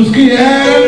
Jesus que é.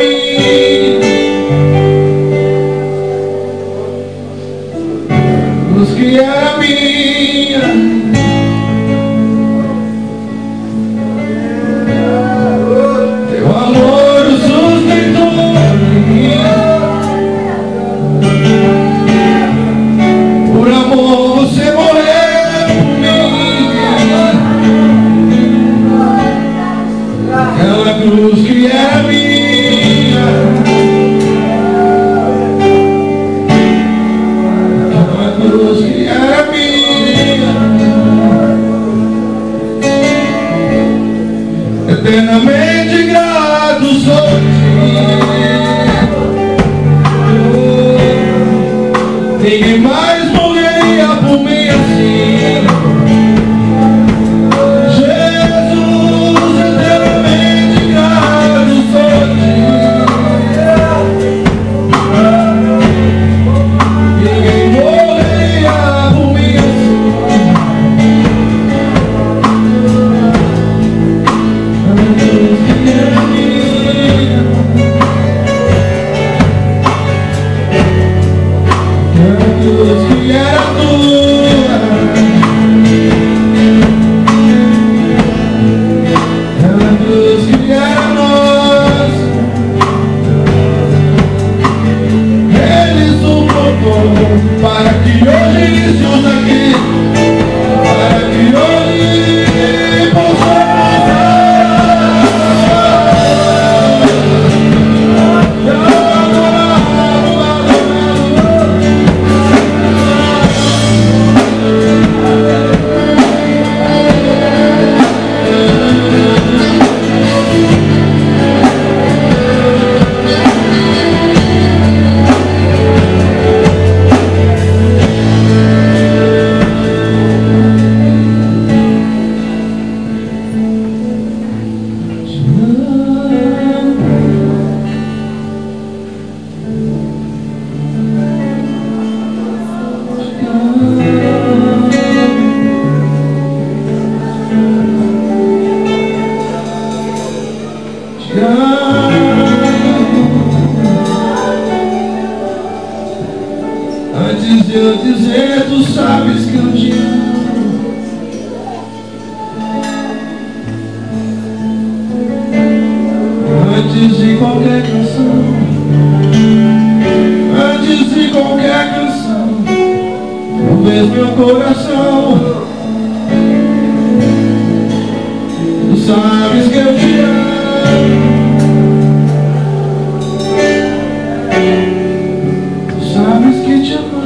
Sabes que te amo.